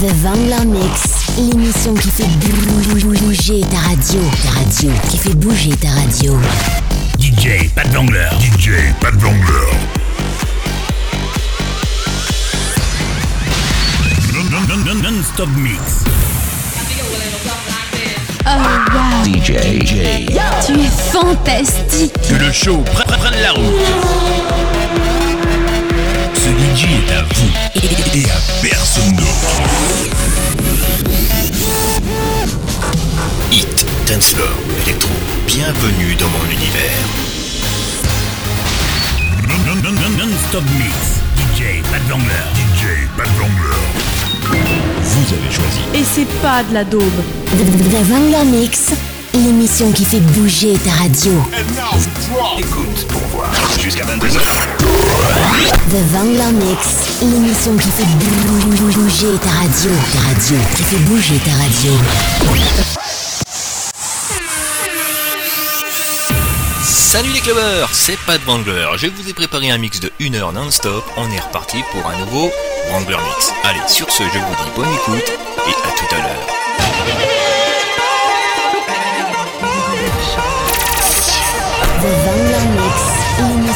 The Vangler Mix, l'émission qui fait bouger ta radio. Ta radio, qui fait bouger ta radio. DJ Pat Vangler. DJ Pat Vangler. Non-stop mix. Oh wow. DJ. DJ. Tu es fantastique. Que le show prenne la route. Ce DJ est à vous et à personne d'autre. Hit, dancefloor, électro, bienvenue dans mon univers. Non-stop mix. DJ Pat Vangler. DJ Pat Vangler. Vous avez choisi. Et c'est pas de la daube. The Vangler Mix, l'émission qui fait bouger ta radio. Écoute pour voir. Jusqu'à 22h. The Vangler Mix, l'émission qui fait bouger ta radio. Ta radio, qui fait bouger ta radio. Salut les clubbers, c'est Pat Wrangler. Je vous ai préparé un mix de 1 heure non-stop. On est reparti pour un nouveau Wrangler Mix. Allez, sur ce, je vous dis bonne écoute et à tout à l'heure.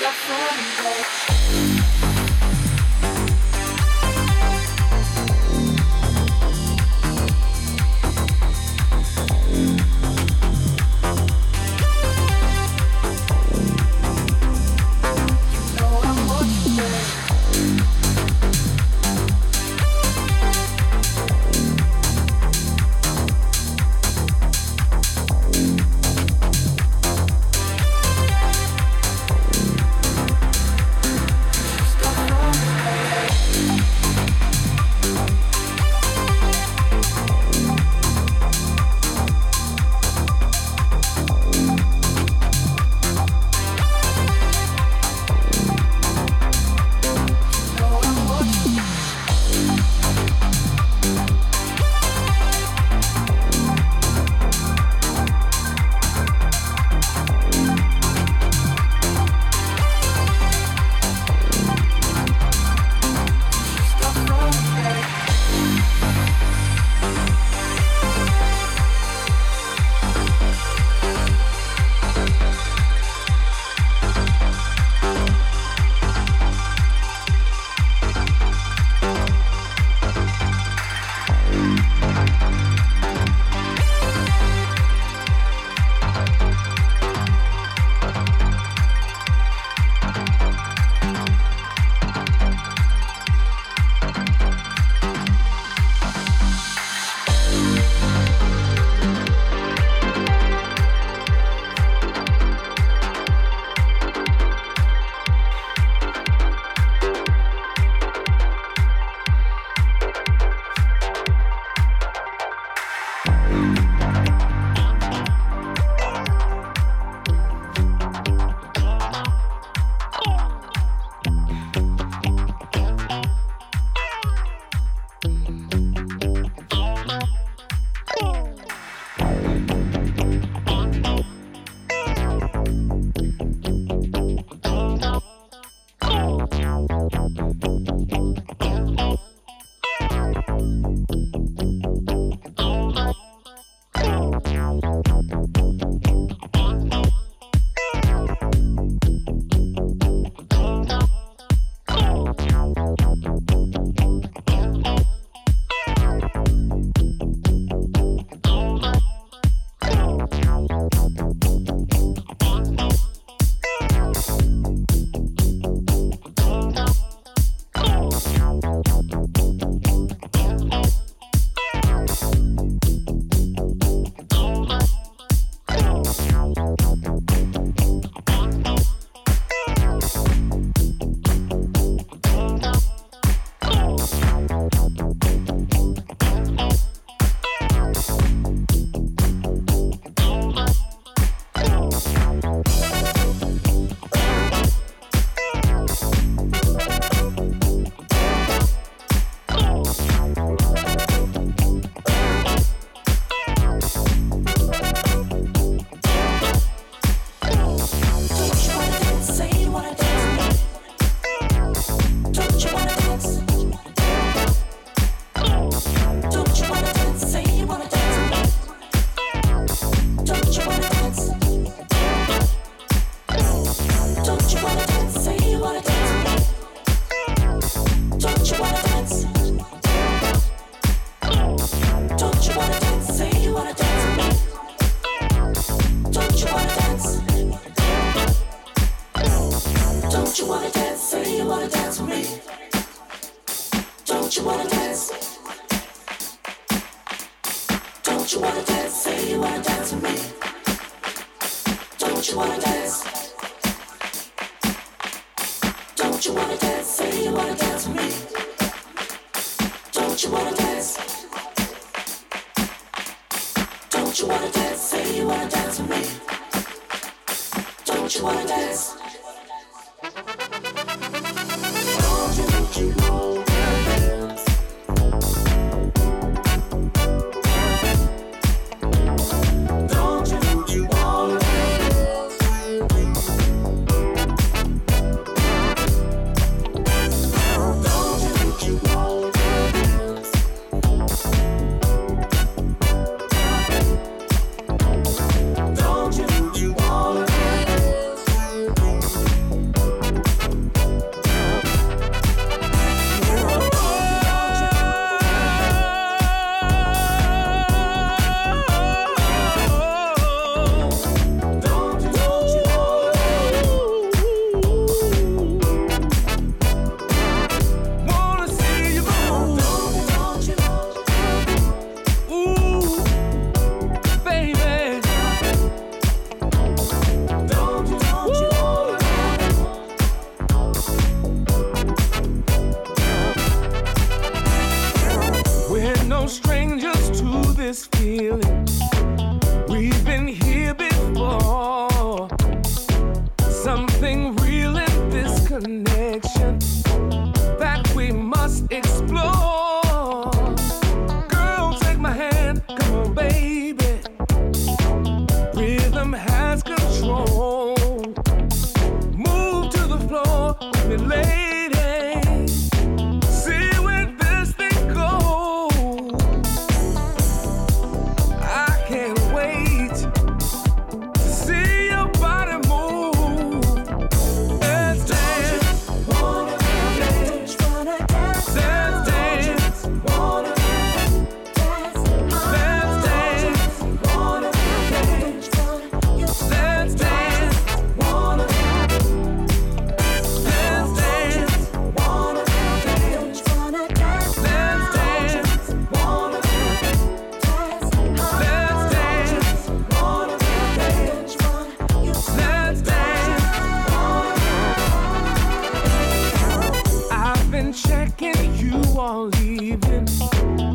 your phone, babe. checking, you are leaving.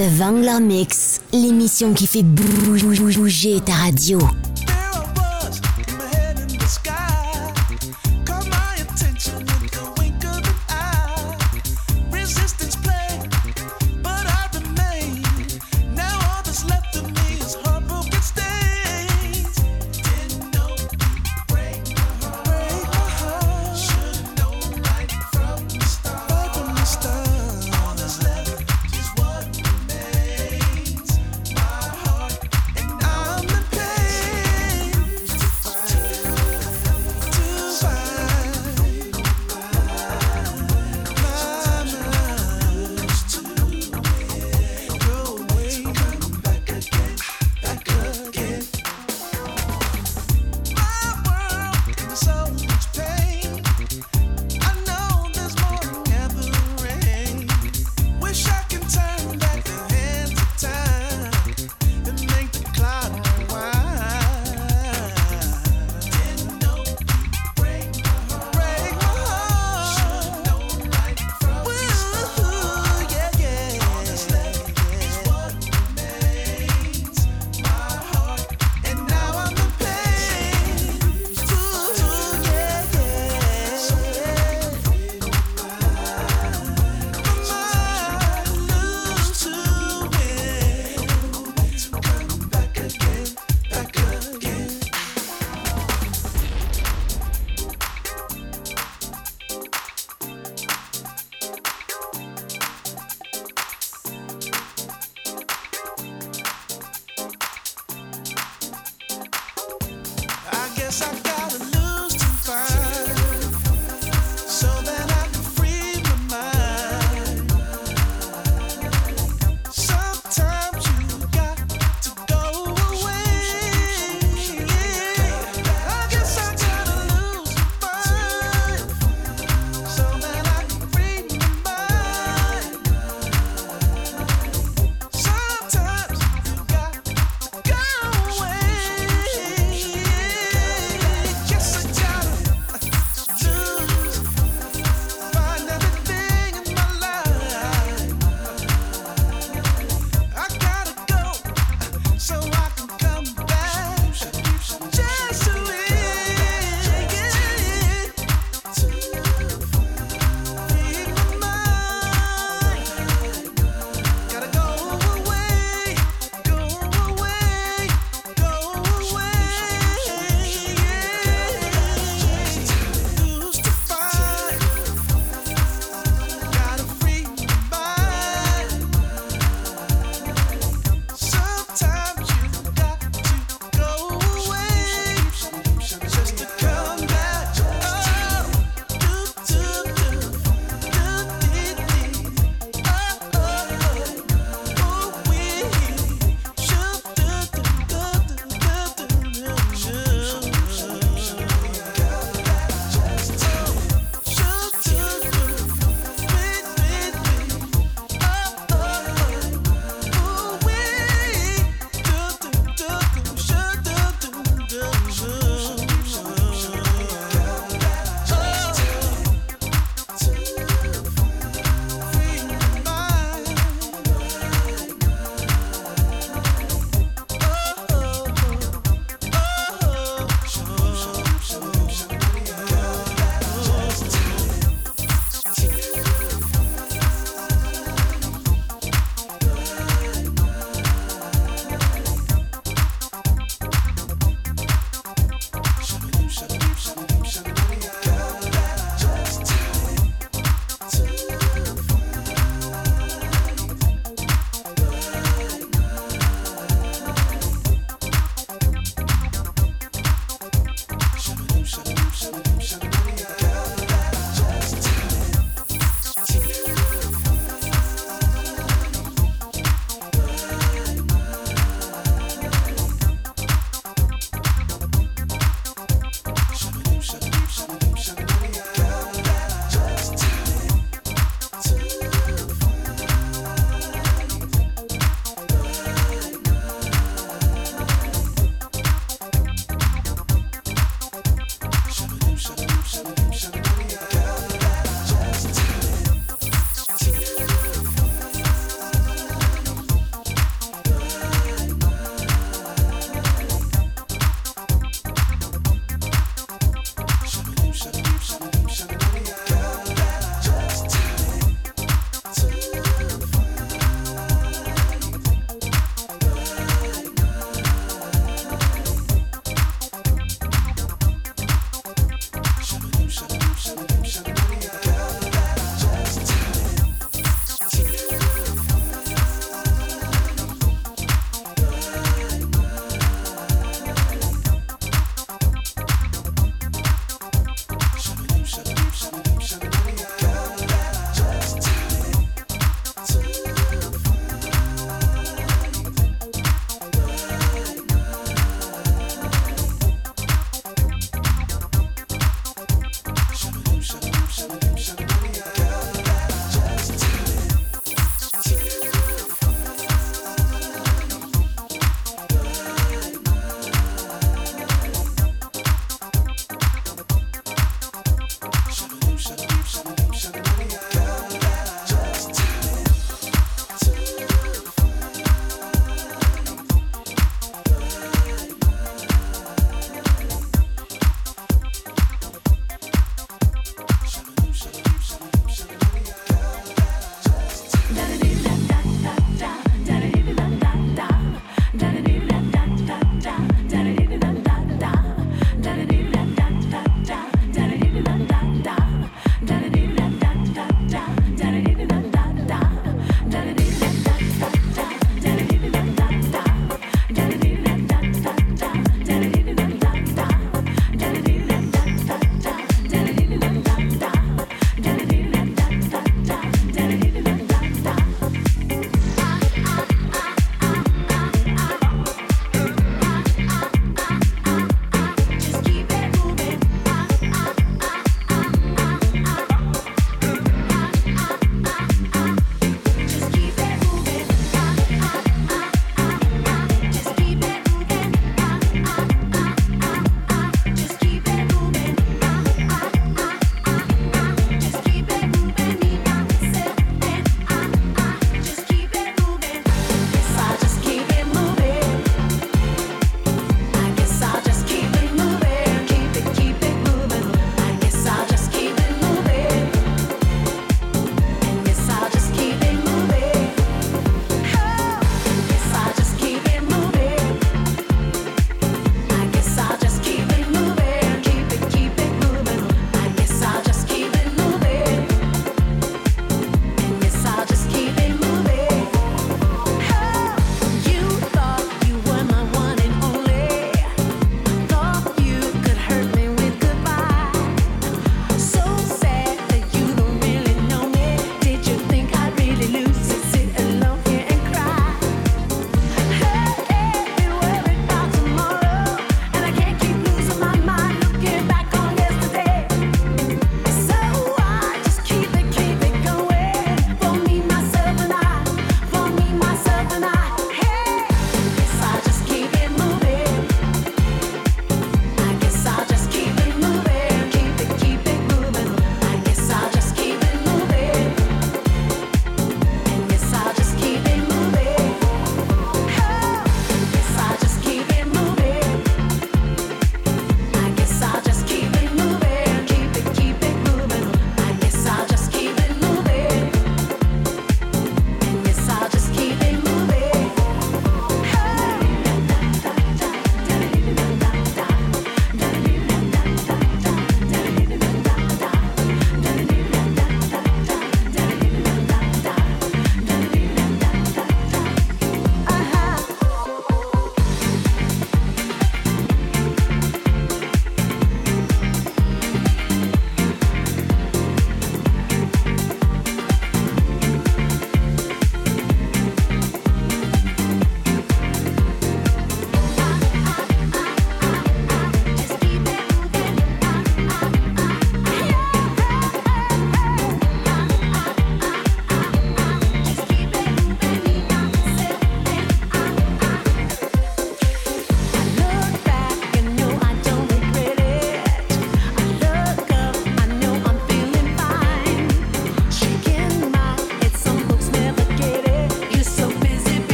The Vangler Mix, l'émission qui fait bouger ta radio.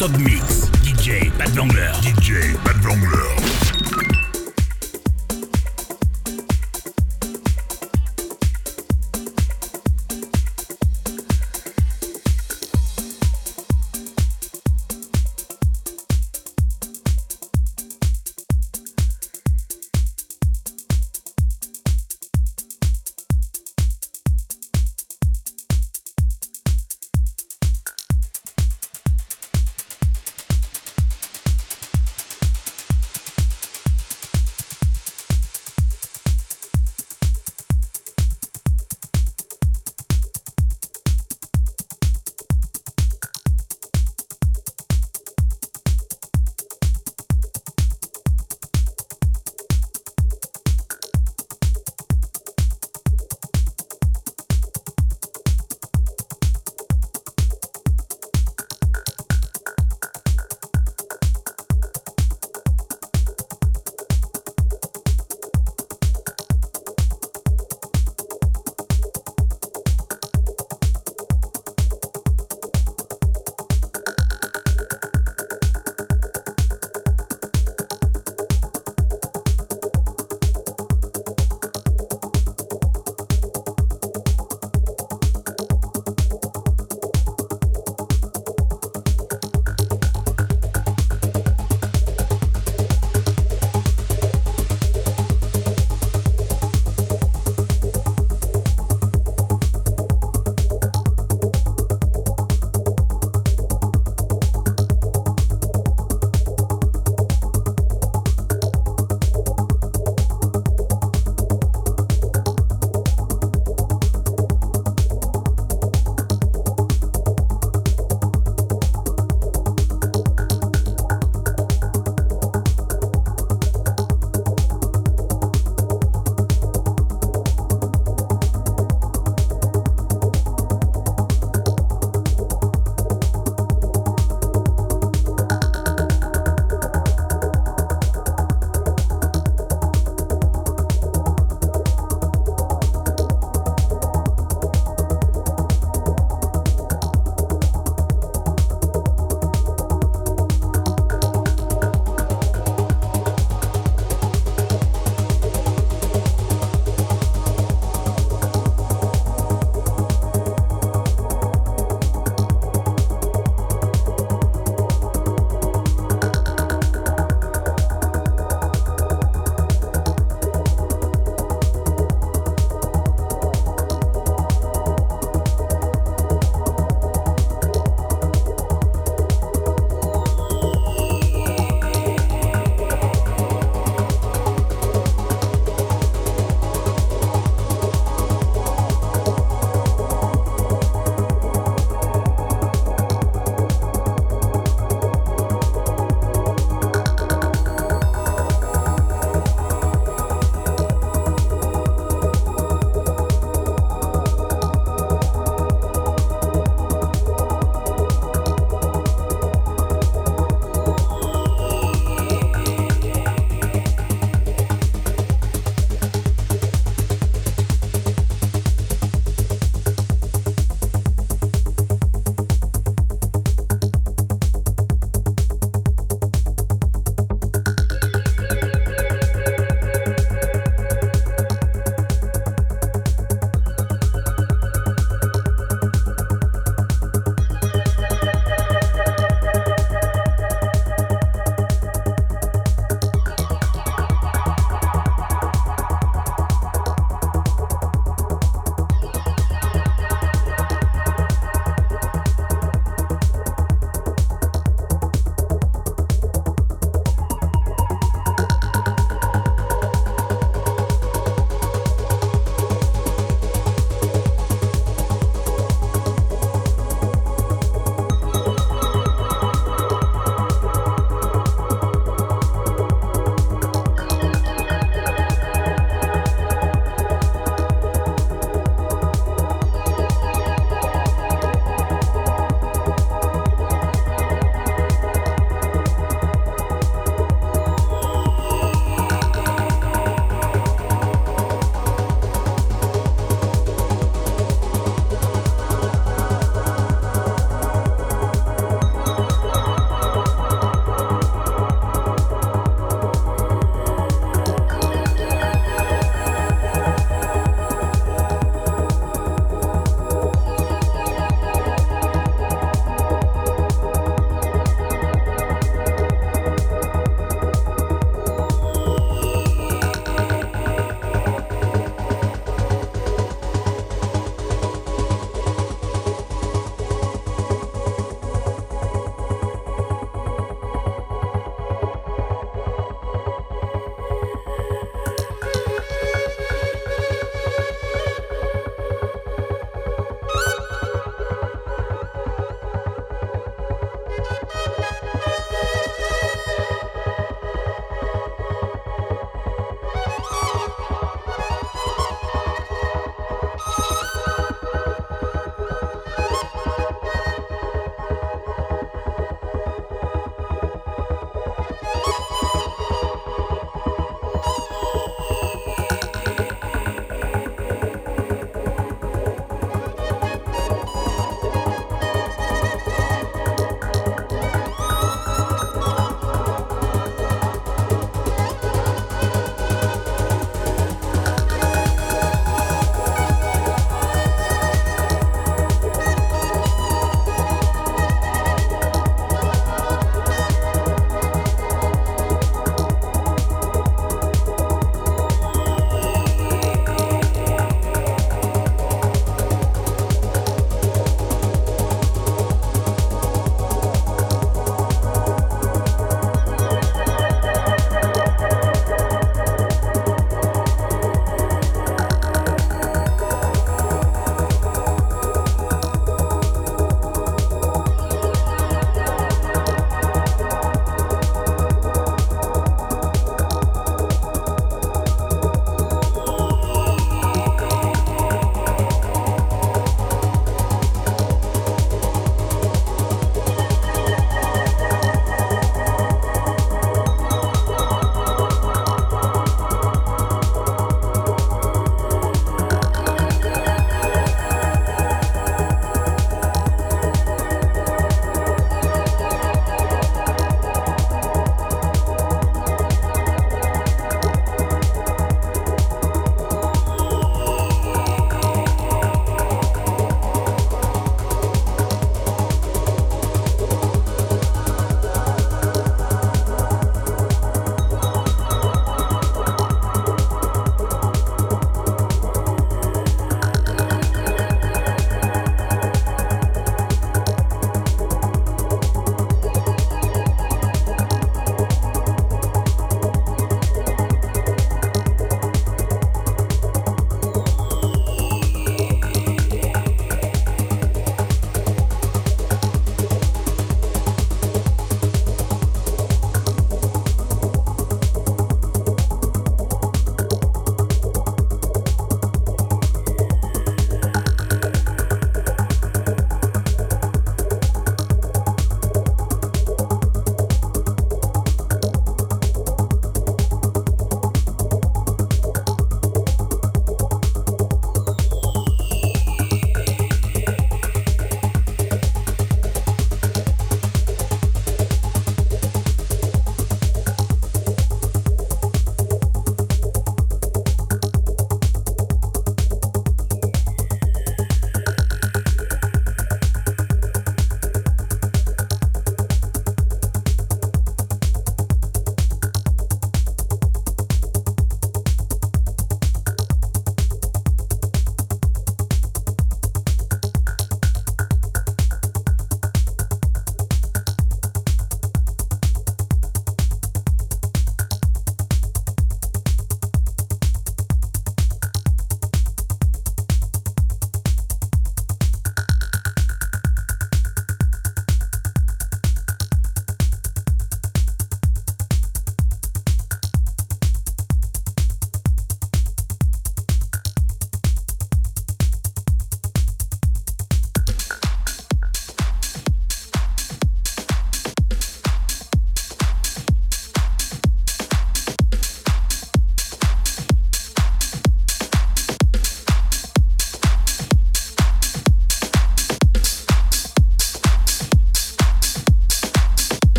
Non-stop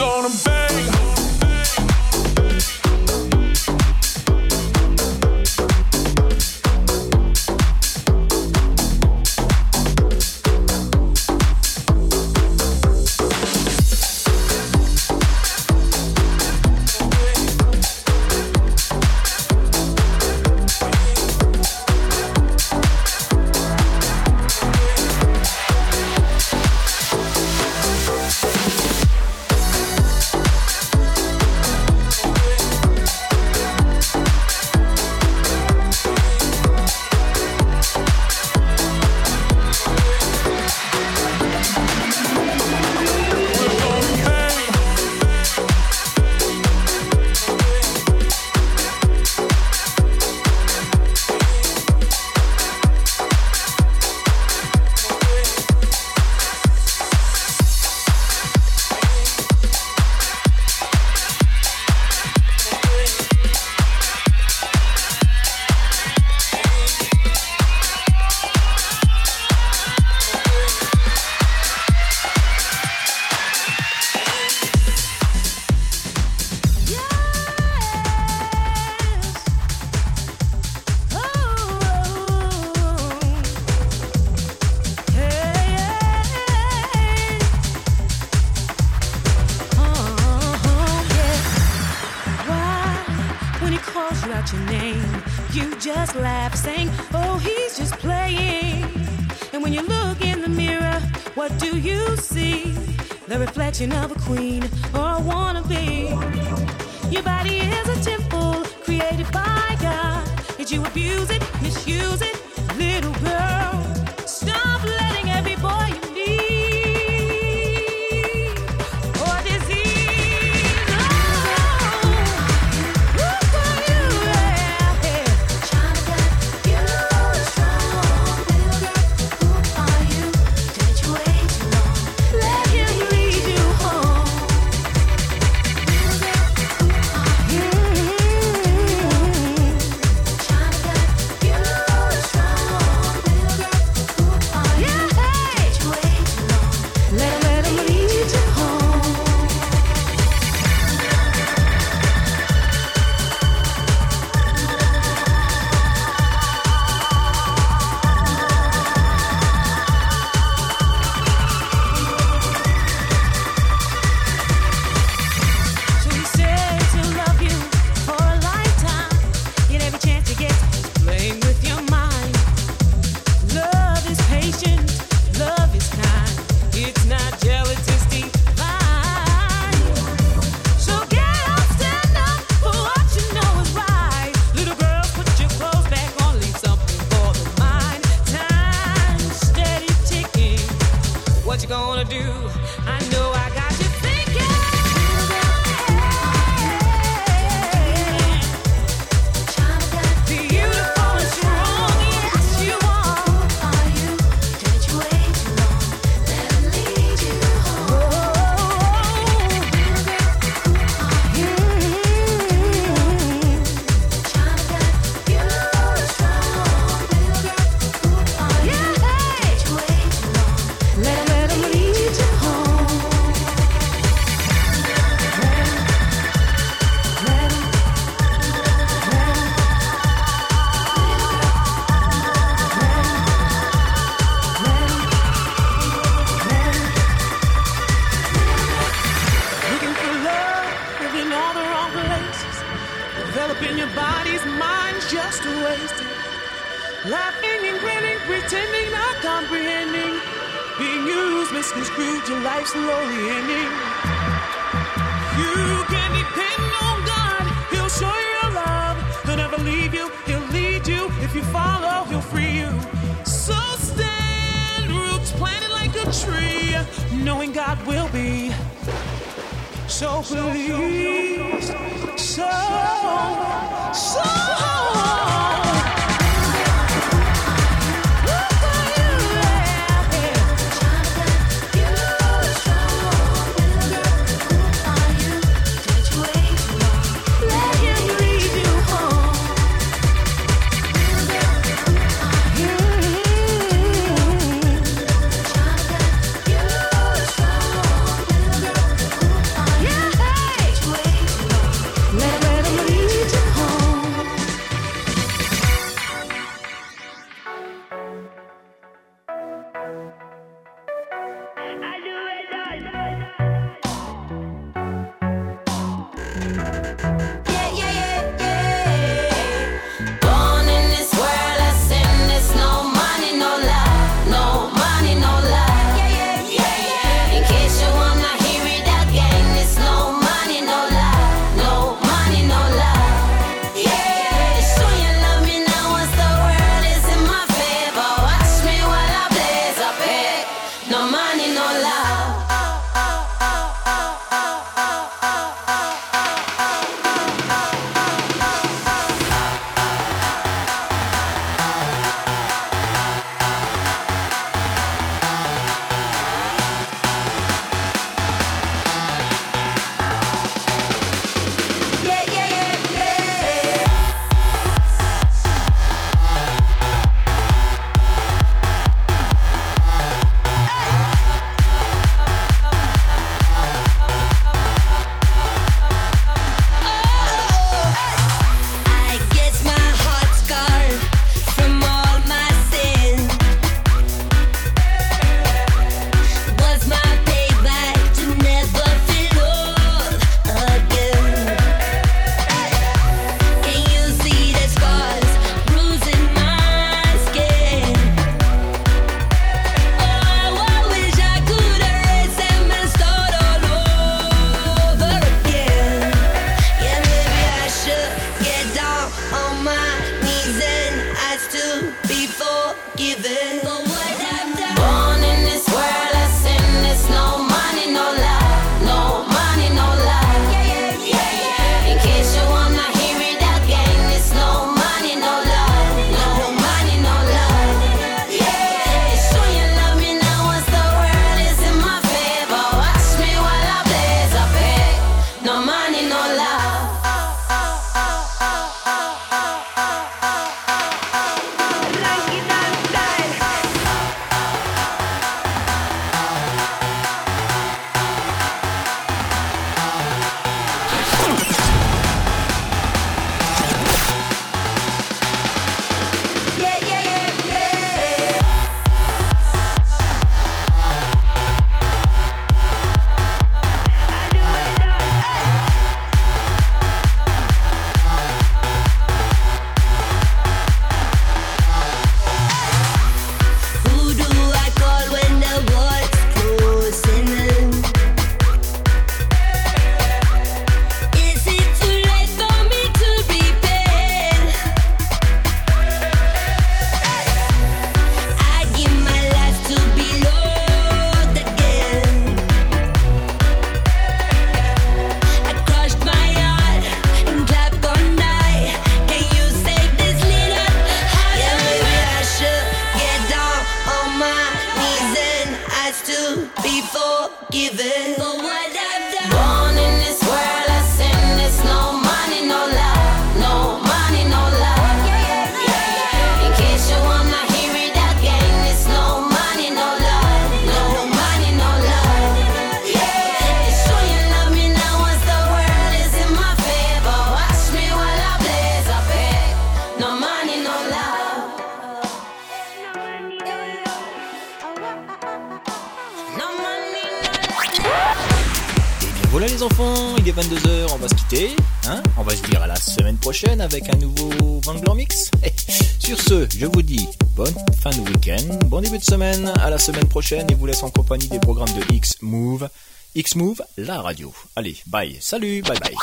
gonna be. you abuse it, misuse it, little girl? prochaine et vous laisse en compagnie des programmes de X-Move. X-Move, la radio. Allez, bye. Salut, bye bye.